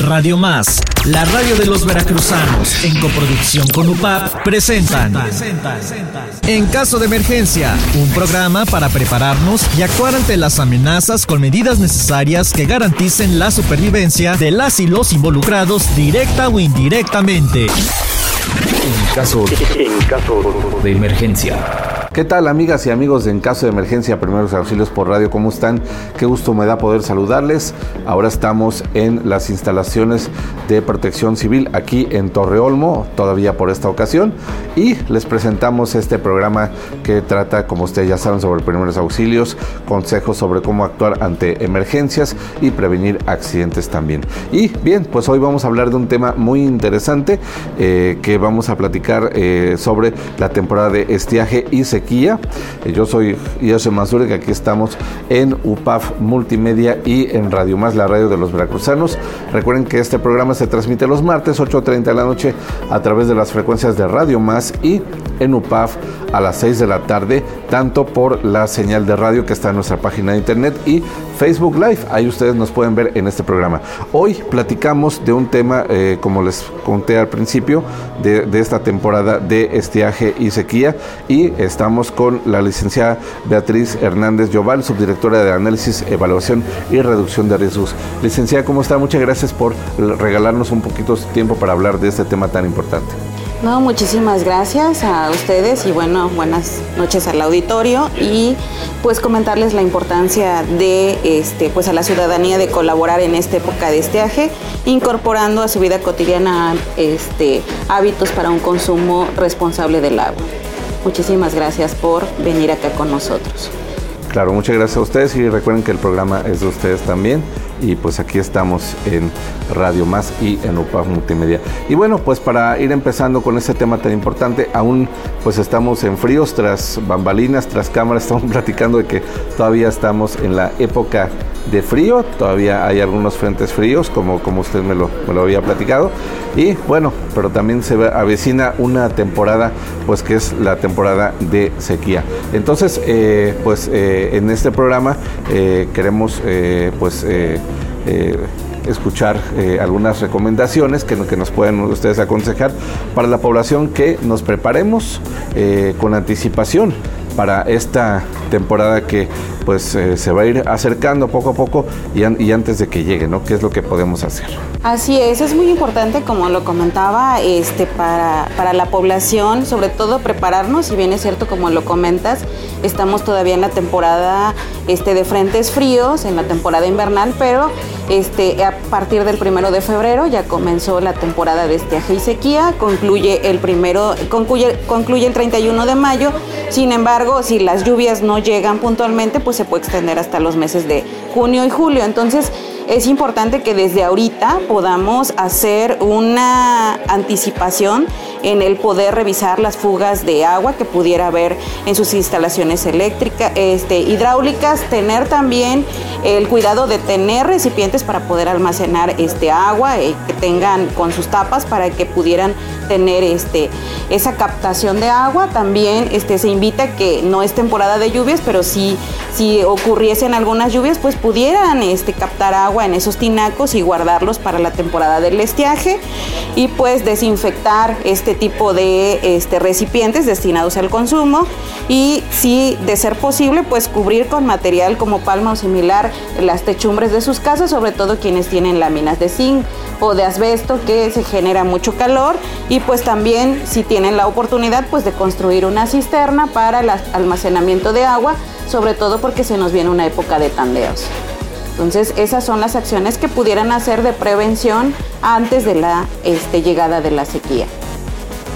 Radio Más, la radio de los veracruzanos, en coproducción con UPAP, presentan En caso de emergencia, un programa para prepararnos y actuar ante las amenazas con medidas necesarias que garanticen la supervivencia de las y los involucrados directa o indirectamente. En caso, en caso de emergencia. ¿Qué tal amigas y amigos de En Caso de Emergencia Primeros Auxilios por Radio? ¿Cómo están? Qué gusto me da poder saludarles. Ahora estamos en las instalaciones de protección civil aquí en Torreolmo, todavía por esta ocasión. Y les presentamos este programa que trata, como ustedes ya saben, sobre primeros auxilios, consejos sobre cómo actuar ante emergencias y prevenir accidentes también. Y bien, pues hoy vamos a hablar de un tema muy interesante eh, que vamos a platicar eh, sobre la temporada de estiaje y se eh, yo soy Mazure, que aquí estamos en UPAF Multimedia y en Radio Más, la radio de los veracruzanos. Recuerden que este programa se transmite los martes 8.30 de la noche a través de las frecuencias de Radio Más y en UPAF a las 6 de la tarde, tanto por la señal de radio que está en nuestra página de internet y Facebook Live. Ahí ustedes nos pueden ver en este programa. Hoy platicamos de un tema, eh, como les conté al principio, de, esta temporada de estiaje y sequía y estamos con la licenciada Beatriz Hernández Lloval, subdirectora de Análisis, Evaluación y Reducción de Riesgos. Licenciada, ¿cómo está? Muchas gracias por regalarnos un poquito de tiempo para hablar de este tema tan importante. No, muchísimas gracias a ustedes y bueno, buenas noches al auditorio y pues comentarles la importancia de este pues a la ciudadanía de colaborar en esta época de estiaje, incorporando a su vida cotidiana este hábitos para un consumo responsable del agua. Muchísimas gracias por venir acá con nosotros. Claro, muchas gracias a ustedes y recuerden que el programa es de ustedes también y pues aquí estamos en Radio Más y en UPAF Multimedia. Y bueno, pues para ir empezando con este tema tan importante, aún pues estamos en fríos tras bambalinas, tras cámaras, estamos platicando de que todavía estamos en la época de frío, todavía hay algunos frentes fríos, como, como usted me lo, me lo había platicado. Y bueno, pero también se avecina una temporada, pues que es la temporada de sequía. Entonces, eh, pues eh, en este programa eh, queremos pues escuchar algunas recomendaciones que, que, nos pueden ustedes aconsejar para la población que nos preparemos con anticipación para esta temporada que pues eh, se va a ir acercando poco a poco y, y, antes de que llegue, ¿no? ¿Qué es lo que podemos hacer? Así es, es muy importante, como lo comentaba, este, para, para la población, sobre todo prepararnos, si bien es cierto, como lo comentas, estamos todavía en la temporada este, de frentes fríos, en la temporada invernal, pero este, a partir del primero de febrero ya comenzó la temporada de estiaje y sequía, concluye el primero, concluye, concluye el 31 de mayo, sin embargo, si las lluvias no llegan puntualmente, pues se puede extender hasta los meses de junio y julio. Entonces, es importante que desde ahorita podamos hacer una anticipación en el poder revisar las fugas de agua que pudiera haber en sus instalaciones eléctricas, este, hidráulicas, tener también el cuidado de tener recipientes para poder almacenar este agua, eh, que tengan con sus tapas para que pudieran tener este, esa captación de agua. También este, se invita que no es temporada de lluvias, pero si, si ocurriesen algunas lluvias, pues pudieran este, captar agua en esos tinacos y guardarlos para la temporada del estiaje y pues desinfectar este tipo de este, recipientes destinados al consumo y si de ser posible pues cubrir con material como palma o similar las techumbres de sus casas, sobre todo quienes tienen láminas de zinc o de asbesto que se genera mucho calor y pues también si tienen la oportunidad pues de construir una cisterna para el almacenamiento de agua, sobre todo porque se nos viene una época de tandeos. Entonces, esas son las acciones que pudieran hacer de prevención antes de la este, llegada de la sequía.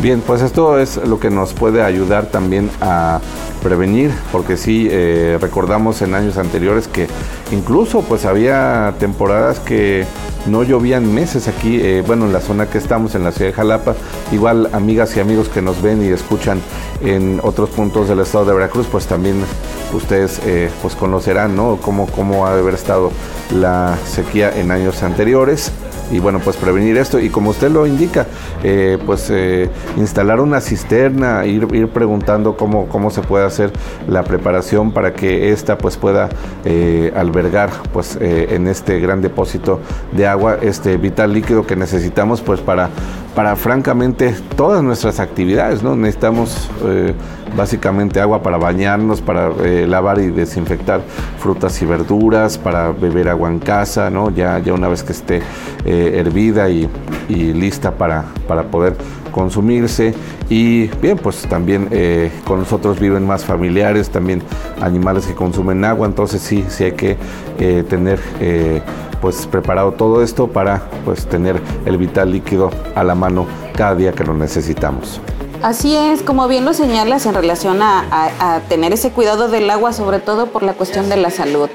Bien, pues esto es lo que nos puede ayudar también a prevenir, porque sí eh, recordamos en años anteriores que incluso pues había temporadas que no llovían meses aquí, eh, bueno, en la zona que estamos, en la ciudad de Jalapa, igual amigas y amigos que nos ven y escuchan en otros puntos del estado de Veracruz, pues también ustedes eh, pues conocerán, ¿no? Cómo, cómo ha de haber estado la sequía en años anteriores y bueno, pues prevenir esto. Y como usted lo indica, eh, pues eh, instalar una cisterna, ir, ir preguntando cómo, cómo se puede hacer la preparación para que ésta pues pueda eh, albergar pues en este gran depósito de agua este vital líquido que necesitamos pues para, para francamente todas nuestras actividades, ¿no? Necesitamos básicamente agua para bañarnos, para lavar y desinfectar frutas y verduras, para beber agua en casa, ¿no? Ya, ya una vez que esté hervida y, lista para, para poder consumirse. Y bien pues también eh, con nosotros viven más familiares también animales que consumen agua. Entonces sí sí hay que eh, tener eh, pues preparado todo esto para pues tener el vital líquido a la mano cada día que lo necesitamos Así es, como bien lo señalas en relación a, tener ese cuidado del agua, sobre todo por la cuestión de la salud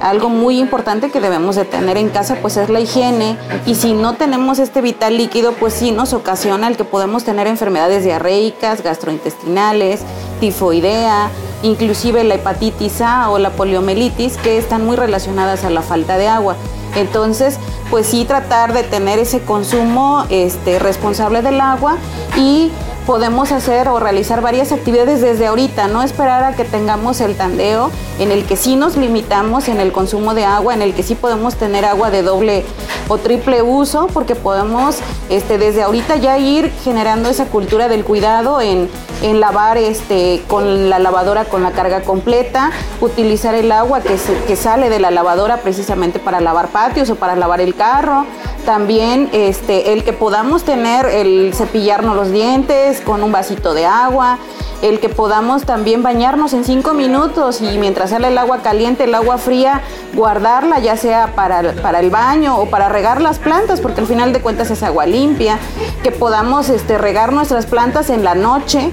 algo muy importante que debemos de tener en casa pues es la higiene y si no tenemos este vital líquido pues sí nos ocasiona el que podemos tener enfermedades diarreicas, gastrointestinales, tifoidea, inclusive la hepatitis A o la poliomielitis que están muy relacionadas a la falta de agua. Entonces, pues sí tratar de tener ese consumo este, responsable del agua y podemos hacer o realizar varias actividades desde ahorita, no esperar a que tengamos el tandeo en el que sí nos limitamos en el consumo de agua, en el que sí podemos tener agua de doble o triple uso, porque podemos este, desde ahorita ya ir generando esa cultura del cuidado en, lavar este, con la lavadora con la carga completa, utilizar el agua que, que sale de la lavadora precisamente para lavar patios o para lavar el carro, también este, el que podamos tener el cepillarnos los dientes con un vasito de agua, el que podamos también bañarnos en cinco minutos y mientras sale el agua caliente, el agua fría, guardarla ya sea para, para el baño o para regar las plantas, porque al final de cuentas es agua limpia, que podamos este, regar nuestras plantas en la noche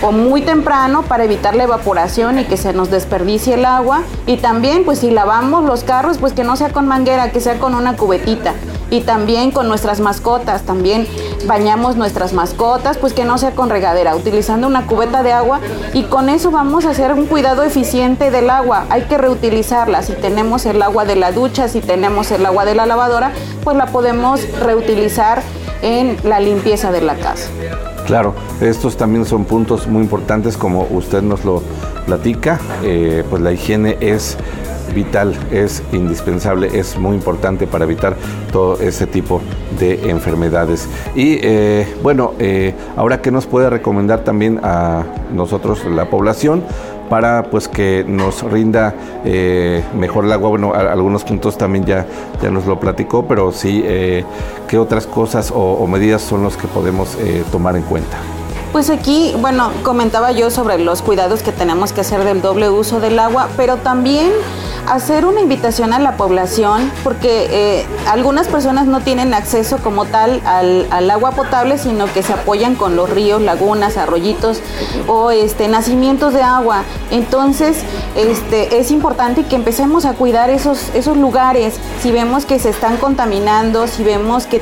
o muy temprano para evitar la evaporación y que se nos desperdicie el agua. Y también, pues si lavamos los carros, pues que no sea con manguera, que sea con una cubetita y también con nuestras mascotas, también bañamos nuestras mascotas, pues que no sea con regadera, utilizando una cubeta de agua y con eso vamos a hacer un cuidado eficiente del agua. Hay que reutilizarla, si tenemos el agua de la ducha, si tenemos el agua de la lavadora, pues la podemos reutilizar en la limpieza de la casa. Claro, estos también son puntos muy importantes como usted nos lo platica, eh, pues la higiene es vital, es indispensable, es muy importante para evitar todo ese tipo de enfermedades. Y eh, bueno, eh, ahora que nos puede recomendar también a nosotros, la población, para pues que nos rinda eh, mejor el agua. Bueno, algunos puntos también ya, ya nos lo platicó, pero sí, ¿qué otras cosas o, medidas son los que podemos tomar en cuenta? Pues aquí, bueno, comentaba yo sobre los cuidados que tenemos que hacer del doble uso del agua, pero también hacer una invitación a la población, porque eh, algunas personas no tienen acceso como tal al, agua potable, sino que se apoyan con los ríos, lagunas, arroyitos o este, nacimientos de agua. Entonces, este, es importante que empecemos a cuidar esos, esos lugares. Si vemos que se están contaminando, si vemos que,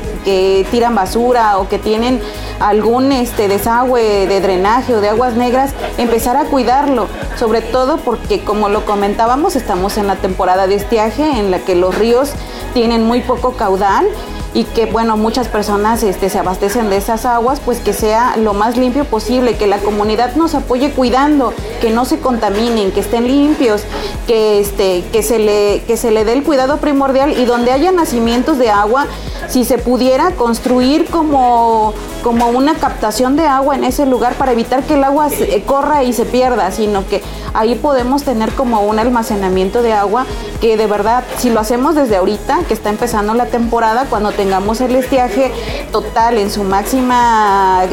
tiran basura o que tienen algún este, desagüe de drenaje o de aguas negras, empezar a cuidarlo, sobre todo porque como lo comentábamos, estamos en la temporada de estiaje en la que los ríos tienen muy poco caudal y que bueno muchas personas este, se abastecen de esas aguas pues que sea lo más limpio posible que la comunidad nos apoye cuidando que no se contaminen que estén limpios que este que se le que se le dé el cuidado primordial y donde haya nacimientos de agua si se pudiera construir como como una captación de agua en ese lugar para evitar que el agua corra y se pierda sino que ahí podemos tener como un almacenamiento de agua que de verdad, si lo hacemos desde ahorita, que está empezando la temporada, cuando tengamos el estiaje total en su máxima,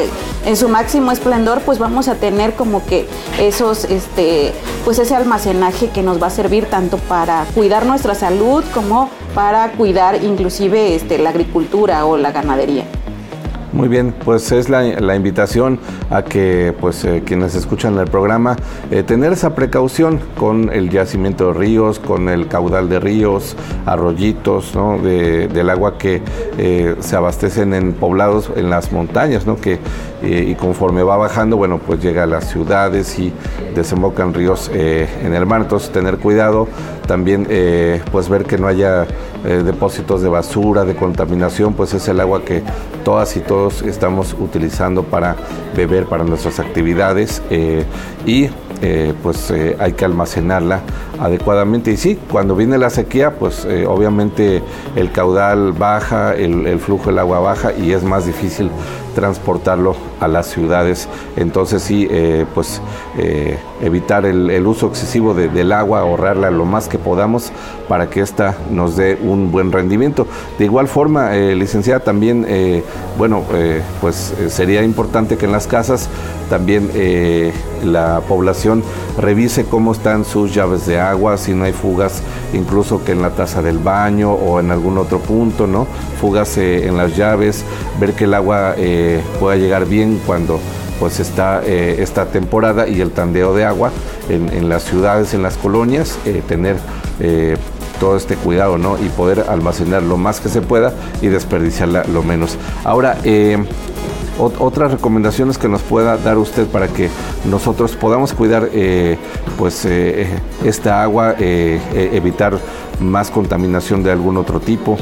en su máximo esplendor, pues vamos a tener como que esos, este, pues ese almacenaje que nos va a servir tanto para cuidar nuestra salud como para cuidar inclusive este, la agricultura o la ganadería. Muy bien, pues es la, invitación a que pues eh, quienes escuchan el programa eh, tener esa precaución con el yacimiento de ríos, con el caudal de ríos, arroyitos, ¿no? del agua que eh, se abastecen en poblados en las montañas, ¿no? que y conforme va bajando, bueno, pues llega a las ciudades y desembocan ríos en el mar, entonces tener cuidado, también pues ver que no haya eh, depósitos de basura, de contaminación, pues es el agua que todas y todos estamos utilizando para beber, para nuestras actividades eh, y eh, pues hay que almacenarla adecuadamente. Y sí, cuando viene la sequía, pues obviamente el caudal baja, el, flujo del agua baja y es más difícil transportarlo a las ciudades. Entonces sí, eh, pues eh, evitar el, uso excesivo del agua, ahorrarla lo más que podamos para que ésta nos dé un buen rendimiento. De igual forma, eh, licenciada, también, bueno, pues sería importante que en las casas también la población revise cómo están sus llaves de agua, si no hay fugas, incluso que en la taza del baño o en algún otro punto, ¿no? Fugas en las llaves, ver que el agua pueda llegar bien cuando pues está eh, esta temporada y el tandeo de agua en, las ciudades, en las colonias, eh, tener eh, todo este cuidado, ¿no? Y poder almacenar lo más que se pueda y desperdiciarla lo menos. Ahora, otras recomendaciones que nos pueda dar usted para que nosotros podamos cuidar pues esta agua, evitar más contaminación de algún otro tipo.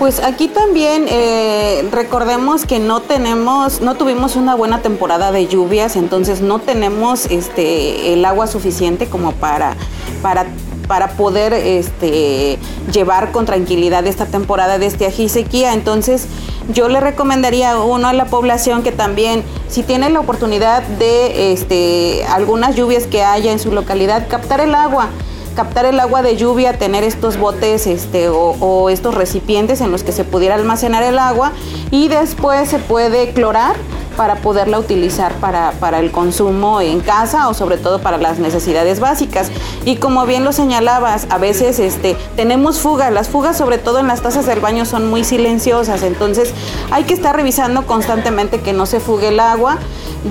Pues aquí también eh, recordemos que no tenemos, no tuvimos una buena temporada de lluvias, entonces no tenemos este el agua suficiente como para, para para poder este, llevar con tranquilidad esta temporada de estiaje y sequía. Entonces, yo le recomendaría uno a la población que también, si tiene la oportunidad de este, algunas lluvias que haya en su localidad, captar el agua captar el agua de lluvia, tener estos botes este, o, estos recipientes en los que se pudiera almacenar el agua y después se puede clorar para poderla utilizar para, para, el consumo en casa o sobre todo para las necesidades básicas. Y como bien lo señalabas, a veces este, tenemos fugas, las fugas sobre todo en las tazas del baño son muy silenciosas, entonces hay que estar revisando constantemente que no se fugue el agua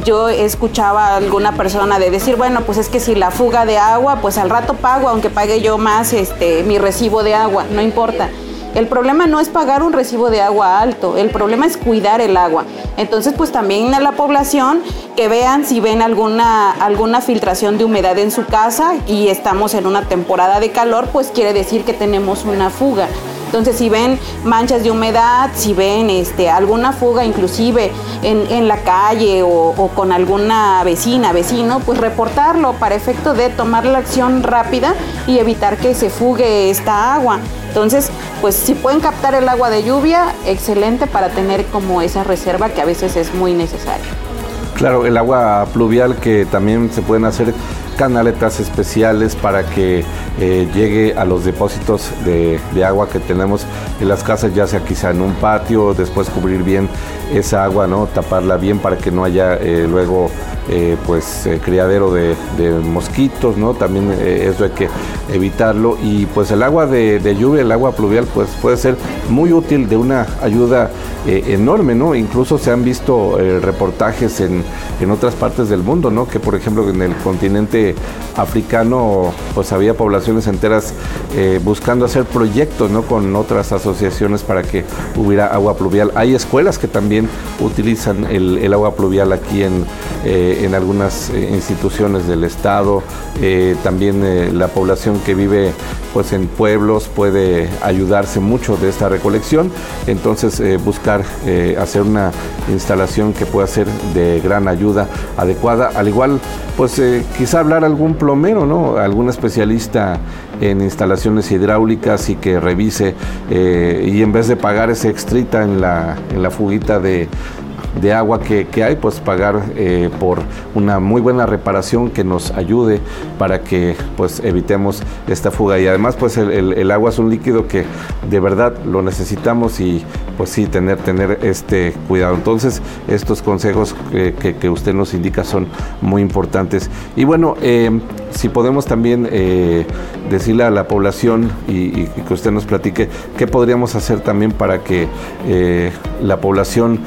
yo escuchaba a alguna persona de decir, bueno, pues es que si la fuga de agua, pues al rato pago, aunque pague yo más este, mi recibo de agua, no importa. El problema no es pagar un recibo de agua alto, el problema es cuidar el agua. Entonces, pues también a la población que vean si ven alguna, alguna filtración de humedad en su casa y estamos en una temporada de calor, pues quiere decir que tenemos una fuga. Entonces, si ven manchas de humedad, si ven este, alguna fuga inclusive en, la calle o, con alguna vecina, vecino, pues reportarlo para efecto de tomar la acción rápida y evitar que se fugue esta agua. Entonces, pues si pueden captar el agua de lluvia, excelente para tener como esa reserva que a veces es muy necesaria. Claro, el agua pluvial que también se pueden hacer canaletas especiales para que eh, llegue a los depósitos de, agua que tenemos en las casas, ya sea quizá en un patio, después cubrir bien esa agua, ¿no? Taparla bien para que no haya eh, luego eh, pues criadero de, mosquitos, ¿no? También eso hay que evitarlo. Y pues el agua de, de, lluvia, el agua pluvial, pues puede ser muy útil, de una ayuda enorme, ¿no? Incluso se han visto reportajes en, en otras partes del mundo, ¿no? Que por ejemplo en el continente africano, pues había enteras eh, buscando hacer proyectos ¿no? con otras asociaciones para que hubiera agua pluvial. Hay escuelas que también utilizan el, agua pluvial aquí en, eh, en algunas eh, instituciones del Estado. también la población que vive pues en pueblos puede ayudarse mucho de esta recolección. Entonces buscar hacer una instalación que pueda ser de gran ayuda adecuada. Al igual, pues quizá hablar algún plomero, ¿no? Algún especialista en instalaciones hidráulicas y que revise eh, y en vez de pagar ese extrita en la, en la fuguita de, de agua que, hay, pues pagar eh, por una muy buena reparación que nos ayude para que pues evitemos esta fuga. Y además pues el, agua es un líquido que de verdad lo necesitamos y pues sí, tener, tener este cuidado. Entonces estos consejos que, usted nos indica son muy importantes. Y bueno, eh, si podemos también eh, decirle a la población y, que usted nos platique qué podríamos hacer también para que la población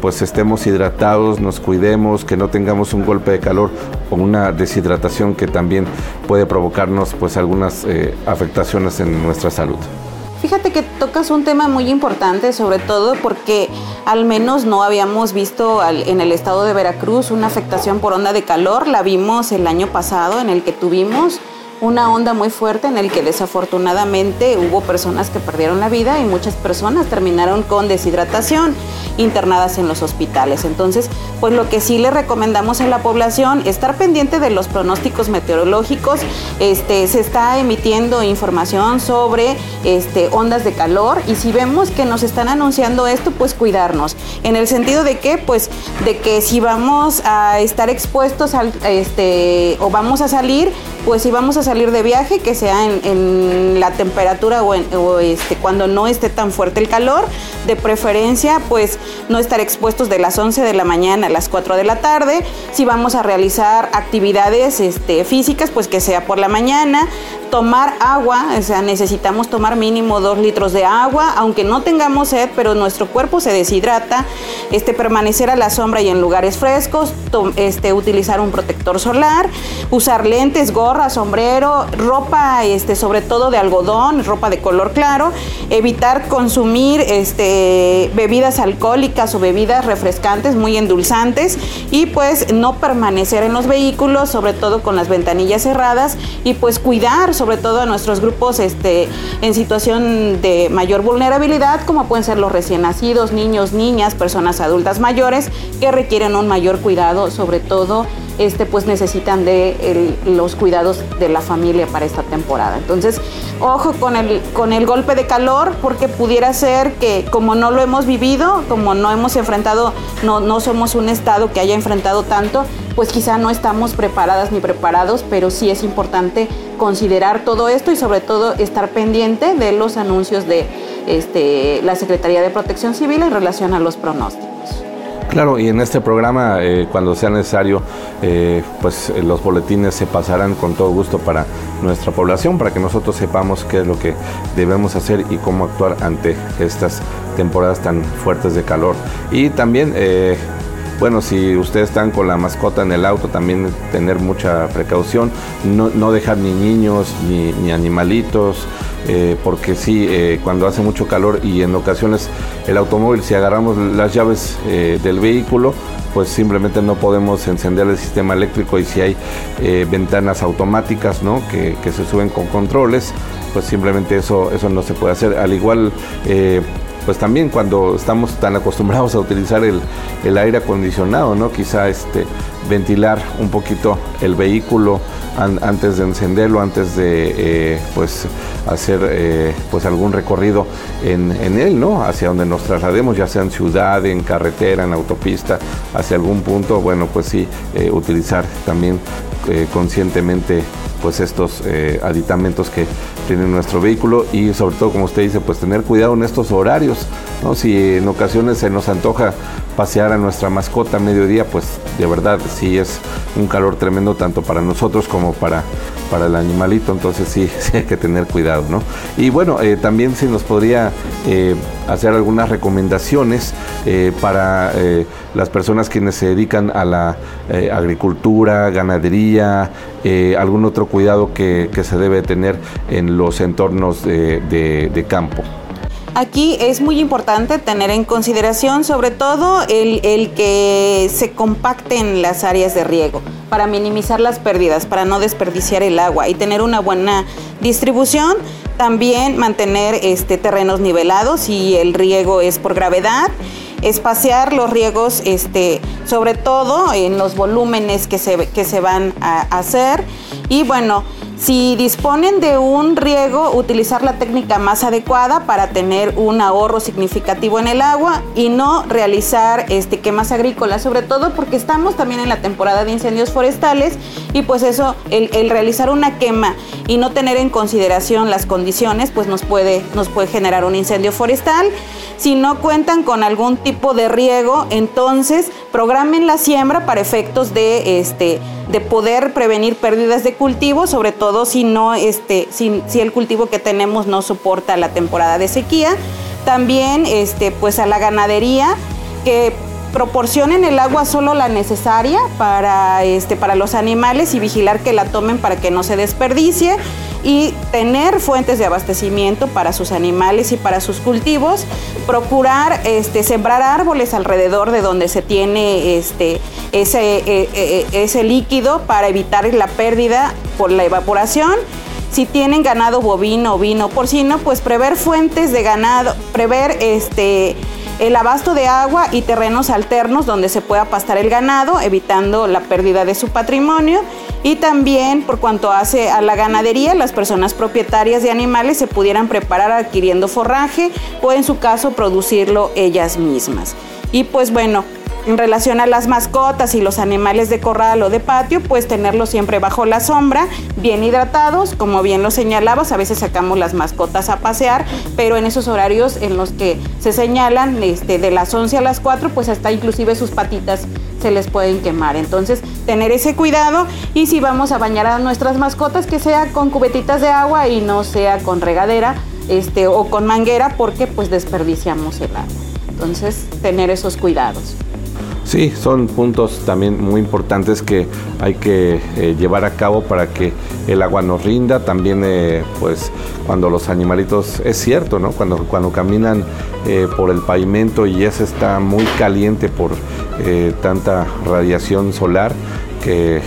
pues estemos hidratados, nos cuidemos, que no tengamos un golpe de calor o una deshidratación que también puede provocarnos pues algunas eh, afectaciones en nuestra salud. Fíjate que tocas un tema muy importante, sobre todo porque al menos no habíamos visto en el estado de Veracruz una afectación por onda de calor. La vimos el año pasado en el que tuvimos una onda muy fuerte en el que desafortunadamente hubo personas que perdieron la vida y muchas personas terminaron con deshidratación internadas en los hospitales. Entonces, pues lo que sí le recomendamos a la población, estar pendiente de los pronósticos meteorológicos, este, se está emitiendo información sobre este, ondas de calor y si vemos que nos están anunciando esto, pues cuidarnos. En el sentido de que, pues, de que si vamos a estar expuestos al, este, o vamos a salir, pues si vamos a salir de viaje, que sea en, la temperatura o, este, cuando no esté tan fuerte el calor, de preferencia, pues no estar expuestos de las 11 de la mañana a las 4 de la tarde. Si vamos a realizar actividades este, físicas, pues que sea por la mañana. Tomar agua, o sea, necesitamos tomar mínimo 2 litros de agua, aunque no tengamos sed, pero nuestro cuerpo se deshidrata. Este, permanecer a la sombra y en lugares frescos, este, utilizar un protector solar, usar lentes, gorra, sombrero, ropa, este, sobre todo de algodón, ropa de color claro, evitar consumir este, bebidas alcohólicas o bebidas refrescantes muy endulzantes y pues no permanecer en los vehículos, sobre todo con las ventanillas cerradas y pues cuidar sobre todo a nuestros grupos este, en situación de mayor vulnerabilidad, como pueden ser los recién nacidos, niños, niñas, personas adultas mayores, que requieren un mayor cuidado, sobre todo este, pues necesitan de los cuidados de la familia para esta temporada. Entonces, ojo con el, con el golpe de calor, porque pudiera ser que como no lo hemos vivido, como no hemos enfrentado, no, no somos un estado que haya enfrentado tanto, pues quizá no estamos preparadas ni preparados, pero sí es importante considerar todo esto y sobre todo estar pendiente de los anuncios de este, la Secretaría de Protección Civil en relación a los pronósticos. Claro, y en este programa, eh, cuando sea necesario, eh, pues eh, los boletines se pasarán con todo gusto para nuestra población, para que nosotros sepamos qué es lo que debemos hacer y cómo actuar ante estas temporadas tan fuertes de calor. Y también bueno, si ustedes están con la mascota en el auto, también tener mucha precaución, no, dejar ni niños ni, animalitos, eh, porque sí, eh, cuando hace mucho calor y en ocasiones el automóvil, si agarramos las llaves eh, del vehículo, pues simplemente no podemos encender el sistema eléctrico y si hay ventanas automáticas, ¿no? Que, que, se suben con controles, pues simplemente eso, eso no se puede hacer. Al igual pues también cuando estamos tan acostumbrados a utilizar el, aire acondicionado, ¿no? Quizá este, ventilar un poquito el vehículo antes de encenderlo, antes de eh, pues hacer eh, pues algún recorrido en, él, ¿no? Hacia donde nos traslademos, ya sea en ciudad, en carretera, en autopista, hacia algún punto, bueno, pues sí, eh, utilizar también conscientemente pues estos aditamentos que tiene nuestro vehículo y sobre todo como usted dice pues tener cuidado en estos horarios ¿no? si en ocasiones se nos antoja pasear a nuestra mascota a mediodía pues de verdad sí es un calor tremendo tanto para nosotros como para para el animalito, entonces sí, hay que tener cuidado, ¿no? Y bueno, eh, también si nos podría eh, hacer algunas recomendaciones eh, para las personas quienes se dedican a la agricultura, ganadería, algún otro cuidado que, se debe tener en los entornos de campo. Aquí es muy importante tener en consideración sobre todo el, que se compacten las áreas de riego para minimizar las pérdidas, para no desperdiciar el agua y tener una buena distribución. También mantener este, terrenos nivelados y el riego es por gravedad espaciar los riegos, este, sobre todo en los volúmenes que se, que se van a hacer. Y bueno, si disponen de un riego, utilizar la técnica más adecuada para tener un ahorro significativo en el agua y no realizar este, quemas agrícolas, sobre todo porque estamos también en la temporada de incendios forestales y pues eso, el, el realizar una quema y no tener en consideración las condiciones, pues nos puede, nos puede generar un incendio forestal. Si no cuentan con algún tipo de riego, entonces programen la siembra para efectos de, este, de poder prevenir pérdidas de cultivo, sobre todo si, no, este, si, el cultivo que tenemos no soporta la temporada de sequía. También este, pues a la ganadería, que proporcionen el agua solo la necesaria para, este, para los animales y vigilar que la tomen para que no se desperdicie y tener fuentes de abastecimiento para sus animales y para sus cultivos, procurar este, sembrar árboles alrededor de donde se tiene este, ese, eh, eh, ese líquido para evitar la pérdida por la evaporación. Si tienen ganado bovino, ovino, porcino, pues prever fuentes de ganado, prever este el abasto de agua y terrenos alternos donde se pueda pastar el ganado, evitando la pérdida de su patrimonio. Y también, por cuanto hace a la ganadería, las personas propietarias de animales se pudieran preparar adquiriendo forraje o en su caso producirlo ellas mismas. Y pues bueno, en relación a las mascotas y los animales de corral o de patio, pues tenerlos siempre bajo la sombra, bien hidratados, como bien lo señalabas, a veces sacamos las mascotas a pasear, pero en esos horarios en los que se señalan este, de las 11 a las 4, pues hasta inclusive sus patitas se les pueden quemar. Entonces, tener ese cuidado y si vamos a bañar a nuestras mascotas, que sea con cubetitas de agua y no sea con regadera este, o con manguera, porque pues desperdiciamos el agua. Entonces, tener esos cuidados. Sí, son puntos también muy importantes que hay que eh, llevar a cabo para que el agua nos rinda. También, eh, pues, cuando los animalitos, es cierto, ¿no? Cuando, cuando caminan eh, por el pavimento y ya se está muy caliente por tanta radiación solar que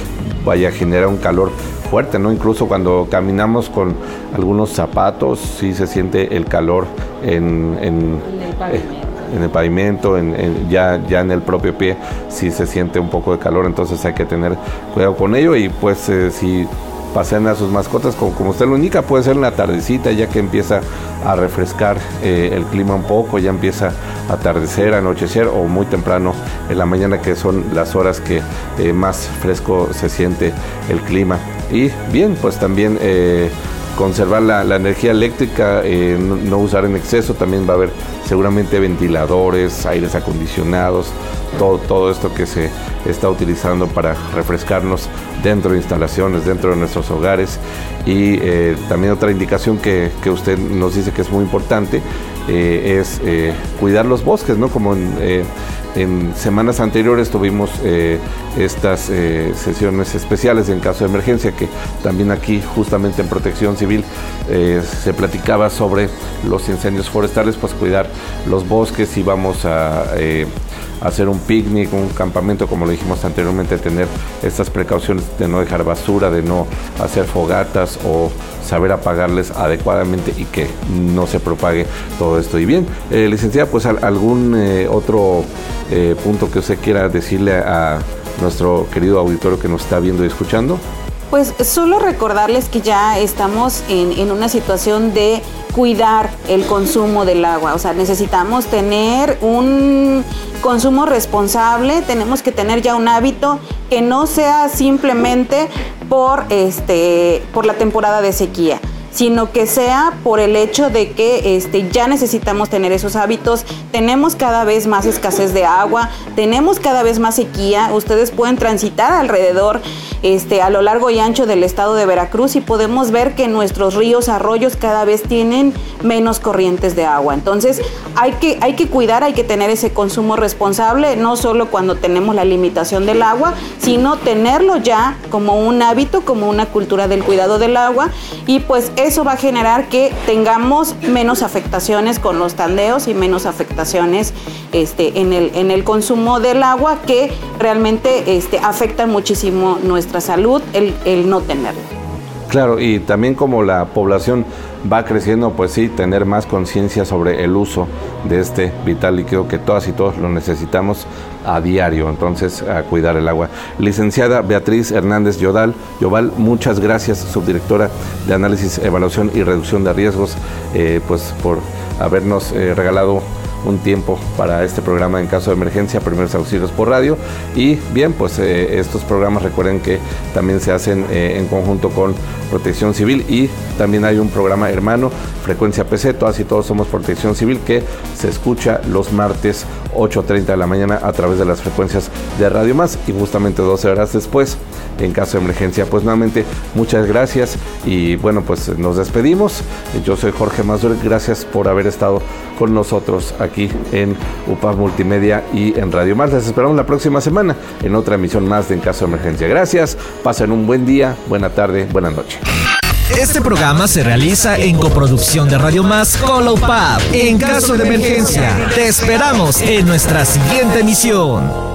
vaya a generar un calor fuerte, ¿no? Incluso cuando caminamos con algunos zapatos, sí se siente el calor en, en el pavimento, en, ya, ya en el propio pie, si se siente un poco de calor, entonces hay que tener cuidado con ello y pues eh, si pasean a sus mascotas, como, como, usted lo indica, puede ser en la tardecita, ya que empieza a refrescar eh, el clima un poco, ya empieza a atardecer, anochecer o muy temprano en la mañana, que son las horas que eh, más fresco se siente el clima. Y bien, pues también conservar la, energía eléctrica, eh, no, usar en exceso, también va a haber seguramente ventiladores, aires acondicionados, todo, todo esto que se está utilizando para refrescarnos dentro de instalaciones, dentro de nuestros hogares. Y eh, también otra indicación que, que, usted nos dice que es muy importante eh, es cuidar los bosques, ¿no? Como en semanas anteriores tuvimos eh, estas eh, sesiones especiales en caso de emergencia, que también aquí justamente en protección civil eh, se platicaba sobre los incendios forestales, pues cuidar los bosques y vamos a hacer un picnic, un campamento, como lo dijimos anteriormente, tener estas precauciones de no dejar basura, de no hacer fogatas o saber apagarles adecuadamente y que no se propague todo esto. Y bien, licenciada, pues algún otro eh, punto que usted quiera decirle a nuestro querido auditorio que nos está viendo y escuchando? Pues solo recordarles que ya estamos en, en, una situación de cuidar el consumo del agua. O sea, necesitamos tener un consumo responsable, tenemos que tener ya un hábito que no sea simplemente por, este, por la temporada de sequía sino que sea por el hecho de que este, ya necesitamos tener esos hábitos, tenemos cada vez más escasez de agua, tenemos cada vez más sequía, ustedes pueden transitar alrededor este, a lo largo y ancho del estado de Veracruz y podemos ver que nuestros ríos, arroyos cada vez tienen menos corrientes de agua. Entonces hay que, hay que cuidar, hay que tener ese consumo responsable, no solo cuando tenemos la limitación del agua, sino tenerlo ya como un hábito, como una cultura del cuidado del agua y pues eso va a generar que tengamos menos afectaciones con los tandeos y menos afectaciones este, en, el, en el consumo del agua que realmente este, afectan muchísimo nuestra salud el, el no tenerlo. Claro, y también como la población va creciendo, pues sí, tener más conciencia sobre el uso de este vital líquido que todas y todos lo necesitamos a diario, entonces a cuidar el agua. Licenciada Beatriz Hernández Yodal, Yoval, muchas gracias, subdirectora de Análisis, Evaluación y Reducción de Riesgos, eh, pues por habernos eh, regalado un tiempo para este programa en caso de emergencia, primeros auxilios por radio. Y bien, pues eh, estos programas recuerden que también se hacen eh, en conjunto con Protección Civil y también hay un programa hermano, Frecuencia PC, todas y todos somos Protección Civil, que se escucha los martes 8.30 de la mañana a través de las frecuencias de Radio Más y justamente 12 horas después en caso de emergencia. Pues nuevamente muchas gracias y bueno, pues nos despedimos. Yo soy Jorge Mazur, gracias por haber estado con nosotros aquí aquí en UPAP Multimedia y en Radio Más. Les esperamos la próxima semana en otra emisión más de En Caso de Emergencia. Gracias, pasen un buen día, buena tarde, buena noche. Este programa se realiza en coproducción de Radio Más con la. En caso de emergencia, te esperamos en nuestra siguiente emisión.